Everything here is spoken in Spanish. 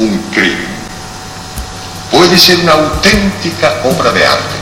un crimen. Puede ser una auténtica obra de arte